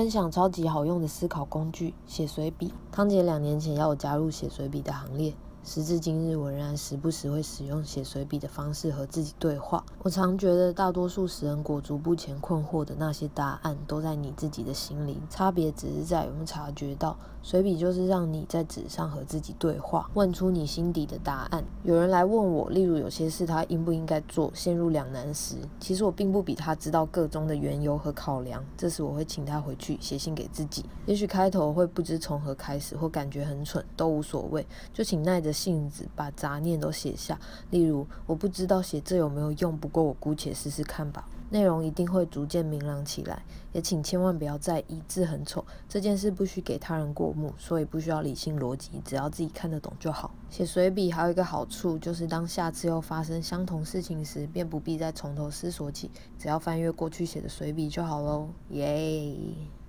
分享超级好用的思考工具——写随笔。康姐两年前要我加入写随笔的行列。时至今日，我仍然时不时会使用写随笔的方式和自己对话。我常觉得，大多数使人裹足不前、困惑的那些答案，都在你自己的心里，差别只是在有没有察觉到。随笔就是让你在纸上和自己对话，问出你心底的答案。有人来问我，例如有些事他应不应该做，陷入两难时，其实我并不比他知道个中的缘由和考量。这时我会请他回去写信给自己。也许开头会不知从何开始，或感觉很蠢，都无所谓，就请耐着着。性子把杂念都写下，例如我不知道写这有没有用，不过我姑且试试看吧。内容一定会逐渐明朗起来，也请千万不要在意字很丑这件事，不需给他人过目，所以不需要理性逻辑，只要自己看得懂就好。写随笔还有一个好处，就是当下次又发生相同事情时，便不必再从头思索起，只要翻阅过去写的随笔就好喽，耶！